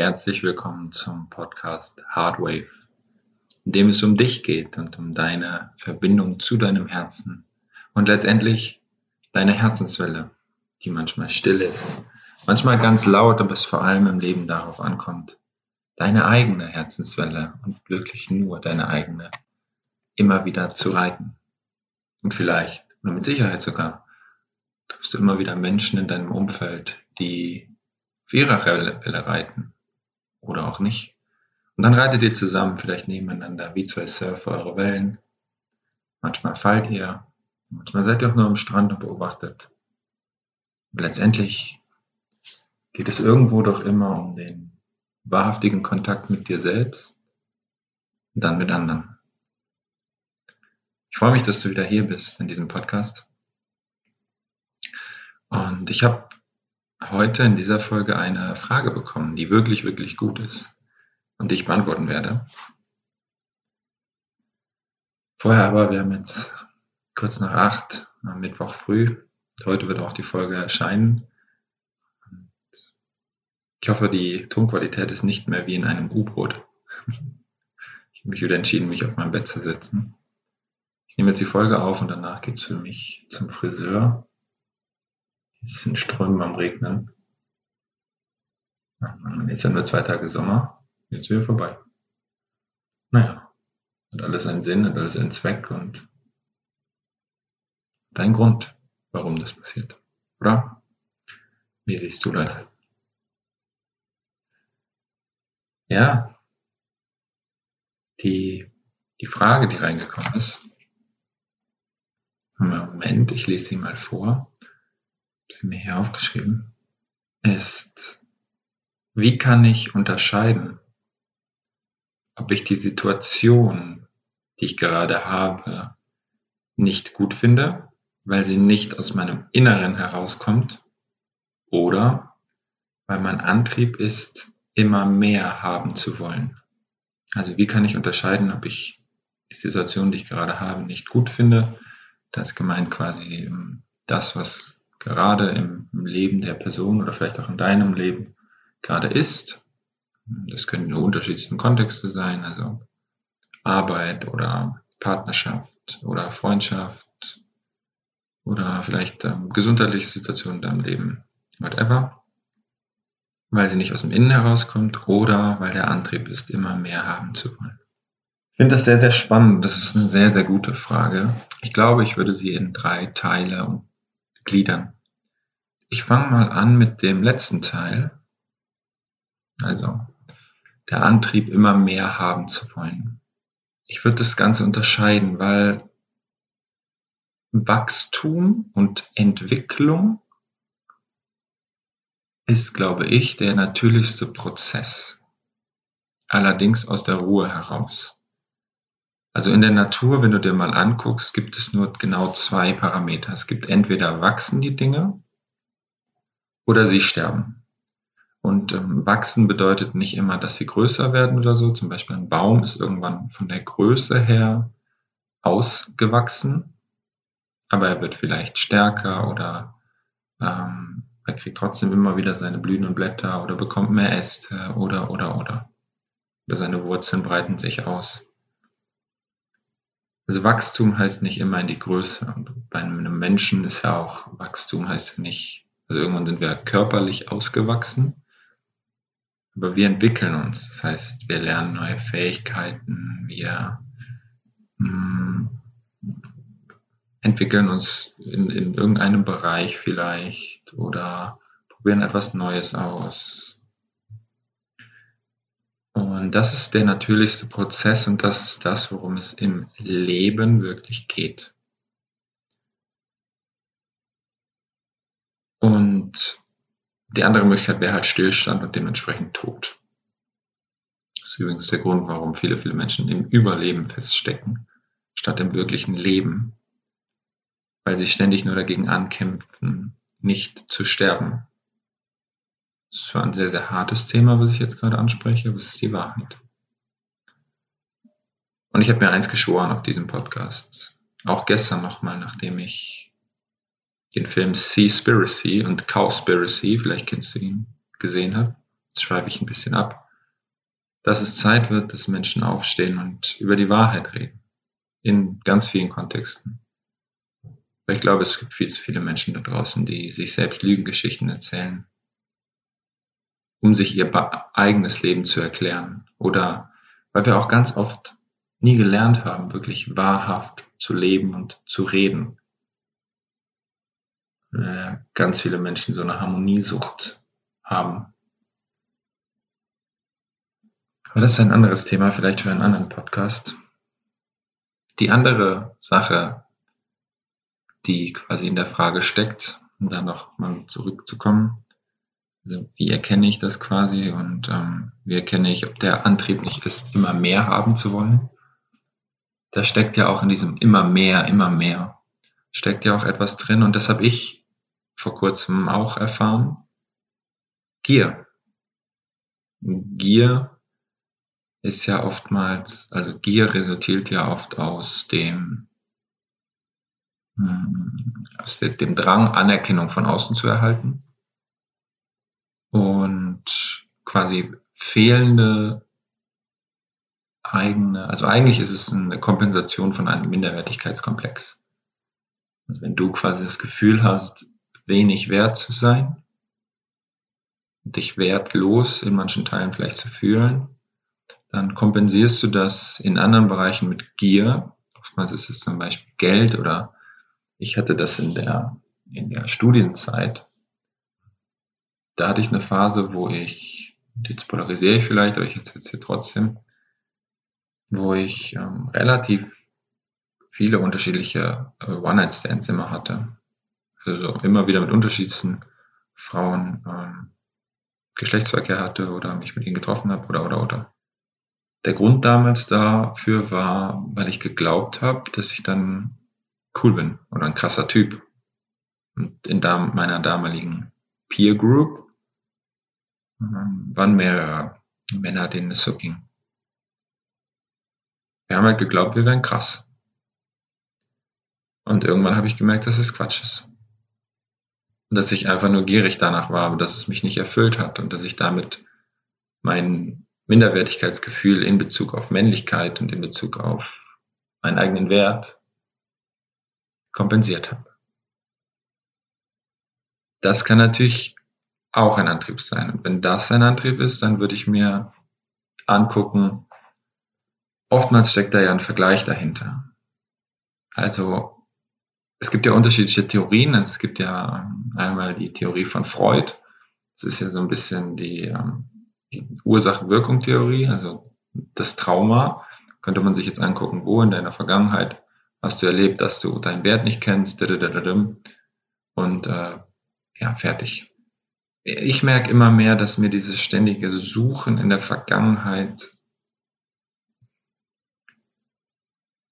herzlich willkommen zum Podcast Hardwave, in dem es um dich geht und um deine Verbindung zu deinem Herzen und letztendlich deine Herzenswelle, die manchmal still ist, manchmal ganz laut, aber es vor allem im Leben darauf ankommt, deine eigene Herzenswelle und wirklich nur deine eigene immer wieder zu reiten. Und vielleicht, oder mit Sicherheit sogar, triffst du immer wieder Menschen in deinem Umfeld, die auf ihrer Welle reiten oder auch nicht. Und dann reitet ihr zusammen, vielleicht nebeneinander, wie zwei Surfer eure Wellen. Manchmal fallt ihr, manchmal seid ihr auch nur am Strand und beobachtet. Aber letztendlich geht es irgendwo doch immer um den wahrhaftigen Kontakt mit dir selbst und dann mit anderen. Ich freue mich, dass du wieder hier bist in diesem Podcast. Und ich habe heute in dieser Folge eine Frage bekommen, die wirklich, wirklich gut ist und die ich beantworten werde. Vorher aber, wir haben jetzt kurz nach acht am Mittwoch früh. Heute wird auch die Folge erscheinen. Ich hoffe, die Tonqualität ist nicht mehr wie in einem U-Boot. Ich habe mich wieder entschieden, mich auf mein Bett zu setzen. Ich nehme jetzt die Folge auf und danach geht's für mich zum Friseur. Es sind Strömen am Regnen. Jetzt sind wir zwei Tage Sommer. Jetzt wieder vorbei. Naja, hat alles einen Sinn, hat alles einen Zweck und dein Grund, warum das passiert. Oder? Wie siehst du das? Ja, die, die Frage, die reingekommen ist, Moment, ich lese sie mal vor sie mir hier aufgeschrieben, ist, wie kann ich unterscheiden, ob ich die Situation, die ich gerade habe, nicht gut finde, weil sie nicht aus meinem Inneren herauskommt, oder weil mein Antrieb ist, immer mehr haben zu wollen. Also wie kann ich unterscheiden, ob ich die Situation, die ich gerade habe, nicht gut finde? Das ist gemeint quasi das, was gerade im, Leben der Person oder vielleicht auch in deinem Leben gerade ist. Das können die unterschiedlichsten Kontexte sein, also Arbeit oder Partnerschaft oder Freundschaft oder vielleicht ähm, gesundheitliche Situationen in deinem Leben, whatever, weil sie nicht aus dem Innen herauskommt oder weil der Antrieb ist, immer mehr haben zu wollen. Ich finde das sehr, sehr spannend. Das ist eine sehr, sehr gute Frage. Ich glaube, ich würde sie in drei Teile gliedern. Ich fange mal an mit dem letzten Teil. Also der Antrieb, immer mehr haben zu wollen. Ich würde das Ganze unterscheiden, weil Wachstum und Entwicklung ist, glaube ich, der natürlichste Prozess. Allerdings aus der Ruhe heraus. Also in der Natur, wenn du dir mal anguckst, gibt es nur genau zwei Parameter. Es gibt entweder wachsen die Dinge oder sie sterben. Und ähm, wachsen bedeutet nicht immer, dass sie größer werden oder so. Zum Beispiel ein Baum ist irgendwann von der Größe her ausgewachsen, aber er wird vielleicht stärker oder ähm, er kriegt trotzdem immer wieder seine blühenden Blätter oder bekommt mehr Äste oder oder oder. Oder seine Wurzeln breiten sich aus. Also Wachstum heißt nicht immer in die Größe. Und bei einem Menschen ist ja auch Wachstum heißt nicht, also irgendwann sind wir körperlich ausgewachsen, aber wir entwickeln uns. Das heißt, wir lernen neue Fähigkeiten, wir hm, entwickeln uns in, in irgendeinem Bereich vielleicht oder probieren etwas Neues aus und das ist der natürlichste Prozess und das ist das, worum es im Leben wirklich geht. Und die andere Möglichkeit wäre halt Stillstand und dementsprechend Tod. Das ist übrigens der Grund, warum viele, viele Menschen im Überleben feststecken, statt im wirklichen Leben, weil sie ständig nur dagegen ankämpfen, nicht zu sterben. Das ist zwar ein sehr, sehr hartes Thema, was ich jetzt gerade anspreche, aber es ist die Wahrheit. Und ich habe mir eins geschworen auf diesem Podcast. Auch gestern nochmal, nachdem ich den Film Seaspiracy und Cowspiracy, vielleicht kennst du ihn, gesehen habe. jetzt schweife ich ein bisschen ab, dass es Zeit wird, dass Menschen aufstehen und über die Wahrheit reden. In ganz vielen Kontexten. Weil ich glaube, es gibt viel zu viele Menschen da draußen, die sich selbst Lügengeschichten erzählen, um sich ihr eigenes Leben zu erklären. Oder weil wir auch ganz oft nie gelernt haben, wirklich wahrhaft zu leben und zu reden. Äh, ganz viele Menschen so eine Harmoniesucht haben. Aber das ist ein anderes Thema, vielleicht für einen anderen Podcast. Die andere Sache, die quasi in der Frage steckt, um da noch mal zurückzukommen, also wie erkenne ich das quasi und ähm, wie erkenne ich, ob der Antrieb nicht ist, immer mehr haben zu wollen? Da steckt ja auch in diesem immer mehr, immer mehr, steckt ja auch etwas drin und das habe ich vor kurzem auch erfahren. Gier. Gier ist ja oftmals, also Gier resultiert ja oft aus dem, hm, aus dem Drang, Anerkennung von außen zu erhalten und quasi fehlende eigene, also eigentlich ist es eine Kompensation von einem Minderwertigkeitskomplex. Also wenn du quasi das Gefühl hast, wenig wert zu sein, dich wertlos in manchen Teilen vielleicht zu fühlen, dann kompensierst du das in anderen Bereichen mit Gier. Oftmals ist es zum Beispiel Geld oder ich hatte das in der, in der Studienzeit. Da hatte ich eine Phase, wo ich, jetzt polarisiere ich vielleicht, aber ich erzähle es hier trotzdem, wo ich ähm, relativ viele unterschiedliche äh, One-Night-Stands immer hatte. Also immer wieder mit unterschiedlichsten Frauen ähm, Geschlechtsverkehr hatte oder mich mit ihnen getroffen habe oder oder oder. Der Grund damals dafür war, weil ich geglaubt habe, dass ich dann cool bin oder ein krasser Typ. Und in meiner damaligen Peer Group waren mehrere Männer, denen es so ging. Wir haben halt geglaubt, wir wären krass. Und irgendwann habe ich gemerkt, dass es Quatsch ist. Und dass ich einfach nur gierig danach war, aber dass es mich nicht erfüllt hat und dass ich damit mein Minderwertigkeitsgefühl in Bezug auf Männlichkeit und in Bezug auf meinen eigenen Wert kompensiert habe. Das kann natürlich auch ein Antrieb sein. Und wenn das ein Antrieb ist, dann würde ich mir angucken, oftmals steckt da ja ein Vergleich dahinter. Also es gibt ja unterschiedliche Theorien. Es gibt ja einmal die Theorie von Freud. Das ist ja so ein bisschen die ähm, die Ursache-Wirkung-Theorie, also das Trauma, könnte man sich jetzt angucken, wo in deiner Vergangenheit hast du erlebt, dass du deinen Wert nicht kennst, und äh, ja, fertig. Ich merke immer mehr, dass mir dieses ständige Suchen in der Vergangenheit,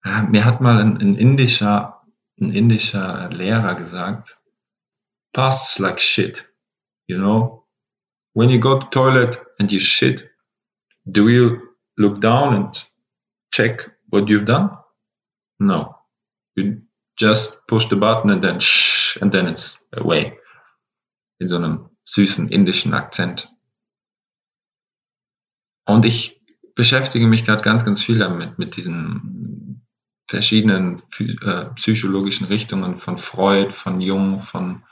ja, mir hat mal ein, ein indischer, ein indischer Lehrer gesagt, past's like shit, you know, when you go to toilet and you shit, do you look down and check what you've done? No. You just push the button and then shh, and then it's away. In so einem süßen indischen Akzent. Und ich beschäftige mich gerade ganz, ganz viel damit, mit diesen verschiedenen äh, psychologischen Richtungen von Freud, von Jung, von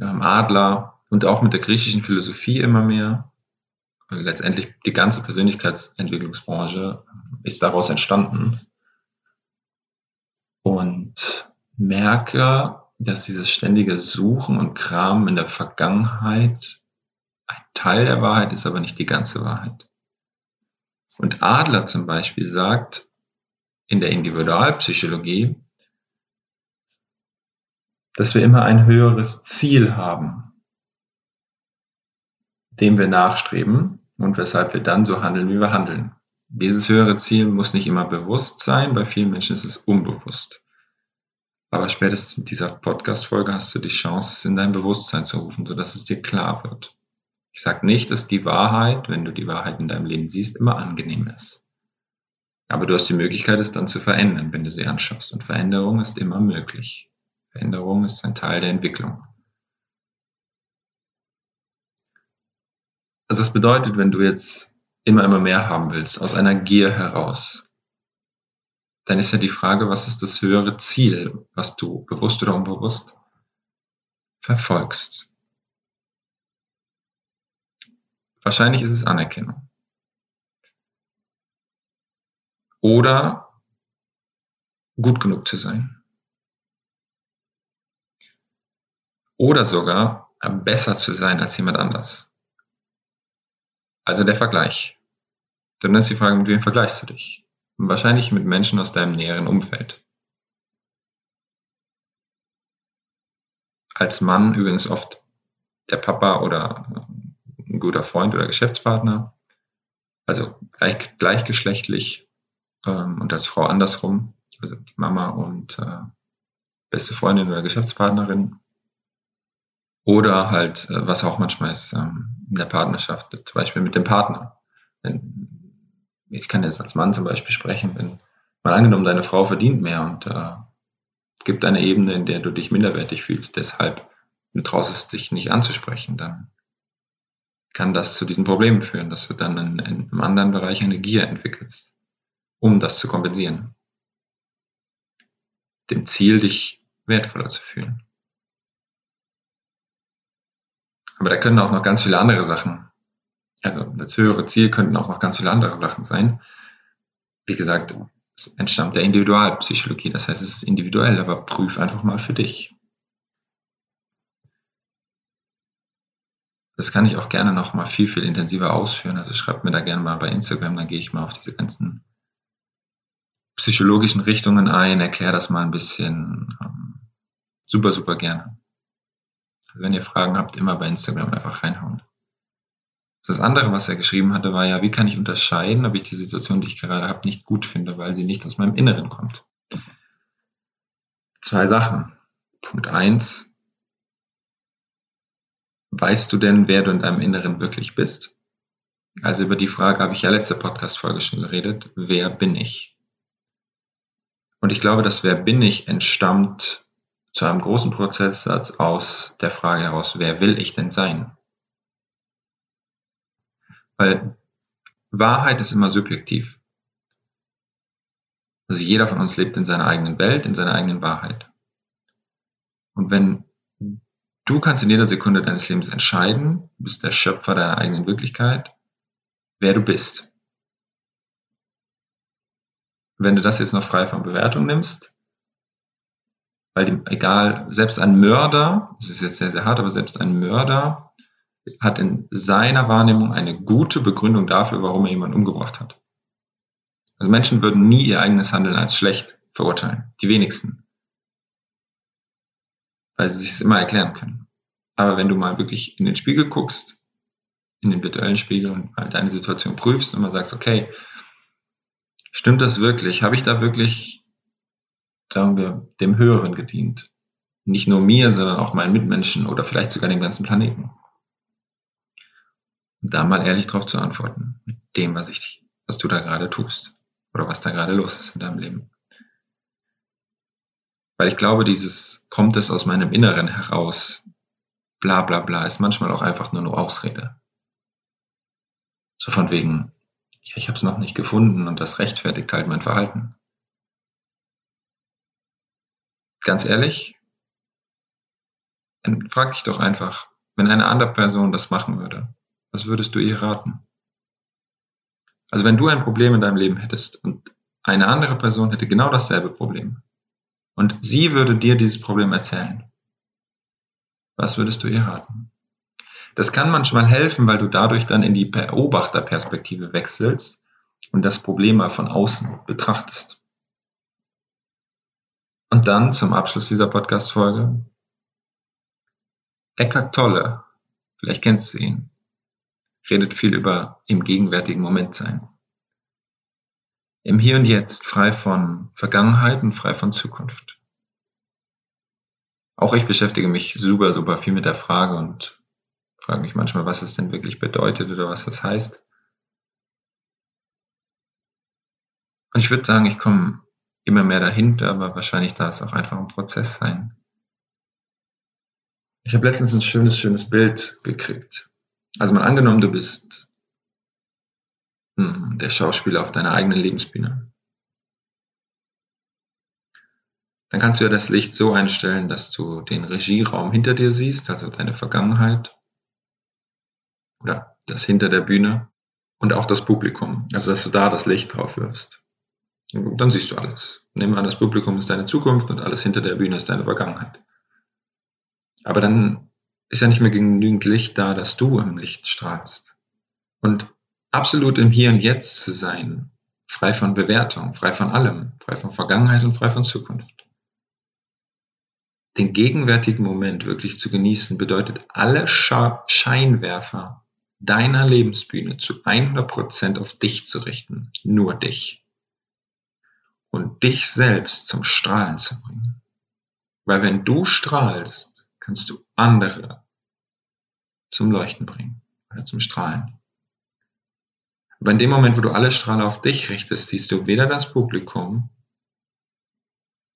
ähm, Adler und auch mit der griechischen Philosophie immer mehr letztendlich die ganze Persönlichkeitsentwicklungsbranche ist daraus entstanden. Und merke, dass dieses ständige Suchen und Kramen in der Vergangenheit ein Teil der Wahrheit ist, aber nicht die ganze Wahrheit. Und Adler zum Beispiel sagt in der Individualpsychologie, dass wir immer ein höheres Ziel haben, dem wir nachstreben und weshalb wir dann so handeln, wie wir handeln. Dieses höhere Ziel muss nicht immer bewusst sein, bei vielen Menschen ist es unbewusst. Aber spätestens mit dieser Podcast-Folge hast du die Chance, es in dein Bewusstsein zu rufen, sodass es dir klar wird. Ich sage nicht, dass die Wahrheit, wenn du die Wahrheit in deinem Leben siehst, immer angenehm ist. Aber du hast die Möglichkeit, es dann zu verändern, wenn du sie anschaust. Und Veränderung ist immer möglich. Veränderung ist ein Teil der Entwicklung. Also das bedeutet, wenn du jetzt immer, immer mehr haben willst, aus einer Gier heraus, dann ist ja die Frage, was ist das höhere Ziel, was du bewusst oder unbewusst verfolgst. Wahrscheinlich ist es Anerkennung. Oder gut genug zu sein. Oder sogar besser zu sein als jemand anders. Also der Vergleich. Dann ist die Frage, mit wem vergleichst du dich? Wahrscheinlich mit Menschen aus deinem näheren Umfeld. Als Mann übrigens oft der Papa oder ein guter Freund oder Geschäftspartner. Also gleich, gleichgeschlechtlich ähm, und als Frau andersrum. Also die Mama und äh, beste Freundin oder Geschäftspartnerin. Oder halt, äh, was auch manchmal ist, ähm, in der Partnerschaft, zum Beispiel mit dem Partner. Wenn, ich kann jetzt als Mann zum Beispiel sprechen, wenn mal angenommen, deine Frau verdient mehr und äh, gibt eine Ebene, in der du dich minderwertig fühlst, deshalb du traust es dich nicht anzusprechen, dann kann das zu diesen Problemen führen, dass du dann in, in einem anderen Bereich eine Gier entwickelst, um das zu kompensieren. Dem Ziel, dich wertvoller zu fühlen. Aber da können auch noch ganz viele andere Sachen, also das höhere Ziel könnten auch noch ganz viele andere Sachen sein. Wie gesagt, es entstammt der Individualpsychologie, das heißt, es ist individuell, aber prüf einfach mal für dich. Das kann ich auch gerne noch mal viel, viel intensiver ausführen. Also schreibt mir da gerne mal bei Instagram, dann gehe ich mal auf diese ganzen psychologischen Richtungen ein, erkläre das mal ein bisschen. Ähm, super, super gerne. Also wenn ihr Fragen habt, immer bei Instagram einfach reinhauen. Das andere, was er geschrieben hatte, war ja, wie kann ich unterscheiden, ob ich die Situation, die ich gerade habe, nicht gut finde, weil sie nicht aus meinem Inneren kommt. Zwei Sachen. Punkt eins. Weißt du denn, wer du in deinem Inneren wirklich bist? Also über die Frage habe ich ja letzte Podcast-Folge schon geredet. Wer bin ich? Und ich glaube, dass wer bin ich entstammt zu einem großen Prozentsatz aus der Frage heraus, wer will ich denn sein? Weil Wahrheit ist immer subjektiv. Also jeder von uns lebt in seiner eigenen Welt, in seiner eigenen Wahrheit. Und wenn du kannst in jeder Sekunde deines Lebens entscheiden, du bist der Schöpfer deiner eigenen Wirklichkeit, wer du bist. Wenn du das jetzt noch frei von Bewertung nimmst, weil die, egal, selbst ein Mörder, das ist jetzt sehr, sehr hart, aber selbst ein Mörder hat in seiner Wahrnehmung eine gute Begründung dafür, warum er jemanden umgebracht hat. Also Menschen würden nie ihr eigenes Handeln als schlecht verurteilen. Die wenigsten. Weil sie sich es immer erklären können. Aber wenn du mal wirklich in den Spiegel guckst, in den virtuellen Spiegel und mal deine Situation prüfst und mal sagst, okay, stimmt das wirklich? Habe ich da wirklich sagen wir, dem Höheren gedient. Nicht nur mir, sondern auch meinen Mitmenschen oder vielleicht sogar dem ganzen Planeten. Da mal ehrlich drauf zu antworten, mit dem, was ich, was du da gerade tust oder was da gerade los ist in deinem Leben. Weil ich glaube, dieses kommt es aus meinem Inneren heraus, bla bla bla, ist manchmal auch einfach nur eine Ausrede. So von wegen, ja, ich habe es noch nicht gefunden und das rechtfertigt halt mein Verhalten. ganz ehrlich, frag dich doch einfach, wenn eine andere Person das machen würde, was würdest du ihr raten? Also wenn du ein Problem in deinem Leben hättest und eine andere Person hätte genau dasselbe Problem und sie würde dir dieses Problem erzählen, was würdest du ihr raten? Das kann manchmal helfen, weil du dadurch dann in die Beobachterperspektive wechselst und das Problem mal von außen betrachtest. Und dann zum Abschluss dieser Podcast-Folge. Eckhart Tolle, vielleicht kennst du ihn, redet viel über im gegenwärtigen Moment sein. Im Hier und Jetzt, frei von Vergangenheit und frei von Zukunft. Auch ich beschäftige mich super, super viel mit der Frage und frage mich manchmal, was es denn wirklich bedeutet oder was das heißt. Und ich würde sagen, ich komme immer mehr dahinter, aber wahrscheinlich darf es auch einfach ein Prozess sein. Ich habe letztens ein schönes, schönes Bild gekriegt. Also mal angenommen, du bist hm, der Schauspieler auf deiner eigenen Lebensbühne. Dann kannst du ja das Licht so einstellen, dass du den Regieraum hinter dir siehst, also deine Vergangenheit oder das hinter der Bühne und auch das Publikum, also dass du da das Licht drauf wirfst. Und dann siehst du alles. Wir an, das Publikum ist deine Zukunft und alles hinter der Bühne ist deine Vergangenheit. Aber dann ist ja nicht mehr genügend Licht da, dass du im Licht strahlst. Und absolut im Hier und Jetzt zu sein, frei von Bewertung, frei von allem, frei von Vergangenheit und frei von Zukunft. Den gegenwärtigen Moment wirklich zu genießen, bedeutet alle Scheinwerfer deiner Lebensbühne zu 100% auf dich zu richten, nur dich. Und dich selbst zum Strahlen zu bringen. Weil wenn du strahlst, kannst du andere zum Leuchten bringen oder zum Strahlen. Aber in dem Moment, wo du alle Strahler auf dich richtest, siehst du weder das Publikum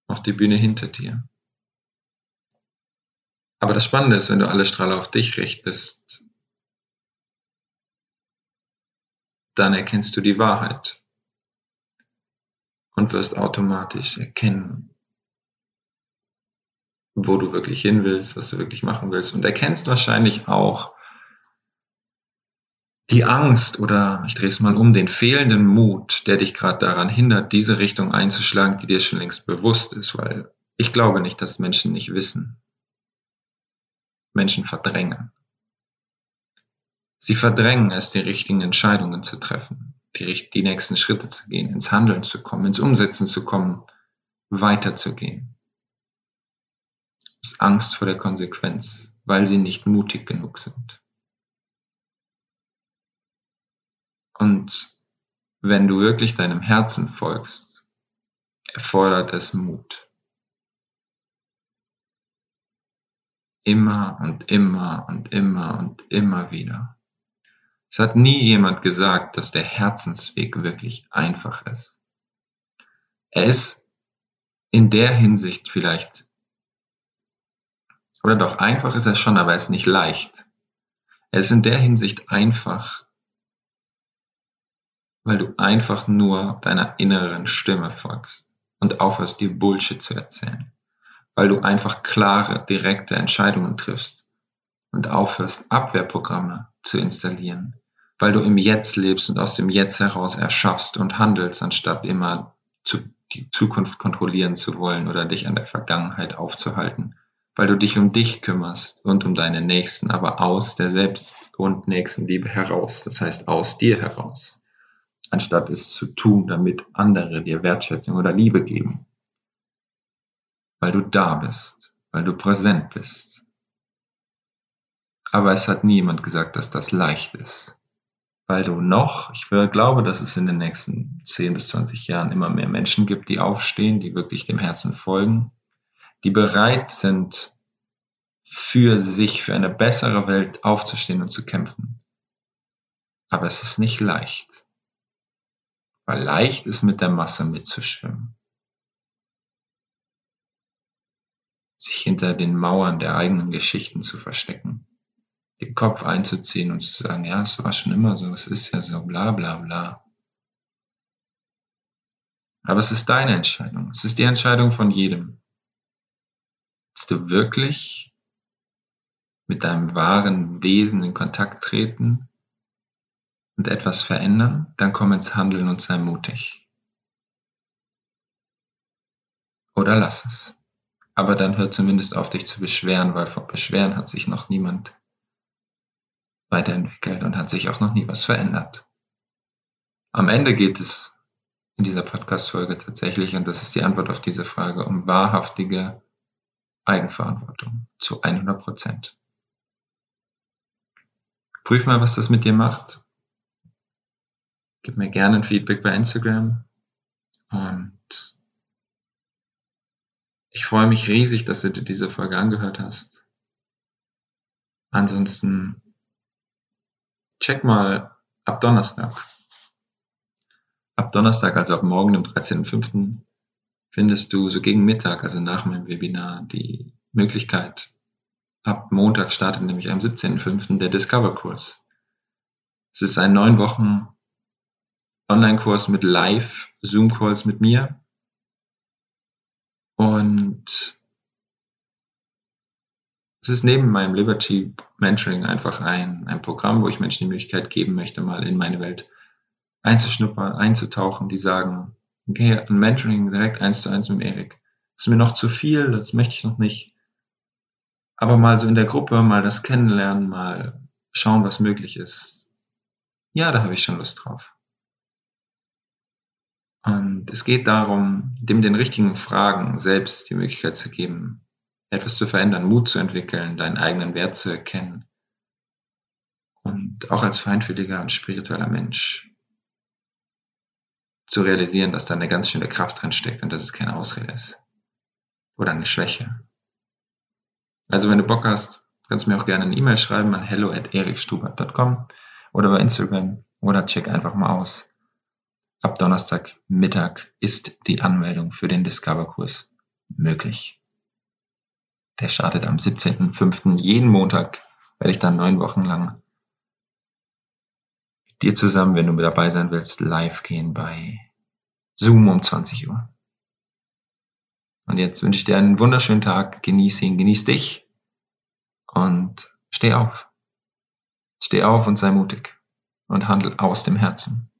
noch die Bühne hinter dir. Aber das Spannende ist, wenn du alle Strahler auf dich richtest, dann erkennst du die Wahrheit und wirst automatisch erkennen, wo du wirklich hin willst, was du wirklich machen willst und erkennst wahrscheinlich auch die Angst oder ich drehe es mal um, den fehlenden Mut, der dich gerade daran hindert, diese Richtung einzuschlagen, die dir schon längst bewusst ist, weil ich glaube nicht, dass Menschen nicht wissen. Menschen verdrängen. Sie verdrängen es, die richtigen Entscheidungen zu treffen, die, die nächsten Schritte zu gehen, ins Handeln zu kommen, ins Umsetzen zu kommen, weiterzugehen. Ist Angst vor der Konsequenz, weil sie nicht mutig genug sind. Und wenn du wirklich deinem Herzen folgst, erfordert es Mut. Immer und immer und immer und immer wieder. Es hat nie jemand gesagt, dass der Herzensweg wirklich einfach ist. Er ist in der Hinsicht vielleicht, oder doch einfach ist er schon, aber er ist nicht leicht. Er ist in der Hinsicht einfach, weil du einfach nur deiner inneren Stimme folgst und aufhörst, dir Bullshit zu erzählen. Weil du einfach klare, direkte Entscheidungen triffst und aufhörst, Abwehrprogramme zu installieren. Weil du im Jetzt lebst und aus dem Jetzt heraus erschaffst und handelst, anstatt immer zu, die Zukunft kontrollieren zu wollen oder dich an der Vergangenheit aufzuhalten. Weil du dich um dich kümmerst und um deine Nächsten, aber aus der Selbst- und Nächstenliebe heraus. Das heißt, aus dir heraus anstatt es zu tun, damit andere dir Wertschätzung oder Liebe geben. Weil du da bist, weil du präsent bist. Aber es hat niemand gesagt, dass das leicht ist. Weil du noch, ich glaube, dass es in den nächsten 10 bis 20 Jahren immer mehr Menschen gibt, die aufstehen, die wirklich dem Herzen folgen, die bereit sind, für sich, für eine bessere Welt aufzustehen und zu kämpfen. Aber es ist nicht leicht weil leicht ist mit der Masse mitzuschwimmen. Sich hinter den Mauern der eigenen Geschichten zu verstecken, den Kopf einzuziehen und zu sagen, ja, es war schon immer so, es ist ja so, bla bla bla. Aber es ist deine Entscheidung, es ist die Entscheidung von jedem. Willst du wirklich mit deinem wahren Wesen in Kontakt treten und etwas verändern, dann komm ins Handeln und sei mutig. Oder lass es. Aber dann hör zumindest auf, dich zu beschweren, weil vor Beschweren hat sich noch niemand weiterentwickelt und hat sich auch noch nie was verändert. Am Ende geht es in dieser Podcast-Folge tatsächlich, und das ist die Antwort auf diese Frage, um wahrhaftige Eigenverantwortung zu 100 Prozent. Prüf mal, was das mit dir macht Gib mir gerne ein Feedback bei Instagram. Und ich freue mich riesig, dass du dir diese Folge angehört hast. Ansonsten check mal ab Donnerstag. Ab Donnerstag, also ab morgen, dem 13.05., findest du so gegen Mittag, also nach meinem Webinar, die Möglichkeit, ab Montag startet nämlich am 17.05. der Discover-Kurs. Es ist ein neun Wochen Online-Kurs mit Live-Zoom-Calls mit mir. Und es ist neben meinem Liberty Mentoring einfach ein, ein Programm, wo ich Menschen die Möglichkeit geben möchte, mal in meine Welt einzuschnuppern, einzutauchen, die sagen, okay, ein Mentoring direkt eins zu eins mit Erik. ist mir noch zu viel, das möchte ich noch nicht. Aber mal so in der Gruppe, mal das kennenlernen, mal schauen, was möglich ist. Ja, da habe ich schon Lust drauf. Und es geht darum, dem den richtigen Fragen selbst die Möglichkeit zu geben, etwas zu verändern, Mut zu entwickeln, deinen eigenen Wert zu erkennen. Und auch als feinfühliger und spiritueller Mensch zu realisieren, dass da eine ganz schöne Kraft drin steckt und dass es keine Ausrede ist. Oder eine Schwäche. Also wenn du Bock hast, kannst du mir auch gerne eine E-Mail schreiben an hello at erikstubert.com oder bei Instagram oder check einfach mal aus. Ab Donnerstag Mittag ist die Anmeldung für den Discover-Kurs möglich. Der startet am 17.05. Jeden Montag werde ich dann neun Wochen lang dir zusammen, wenn du mit dabei sein willst, live gehen bei Zoom um 20 Uhr. Und jetzt wünsche ich dir einen wunderschönen Tag, genieß ihn, genieß dich und steh auf. Steh auf und sei mutig und handel aus dem Herzen.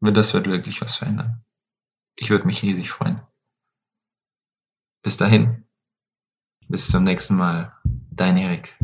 Das wird wirklich was verändern. Ich würde mich riesig freuen. Bis dahin. Bis zum nächsten Mal. Dein Erik.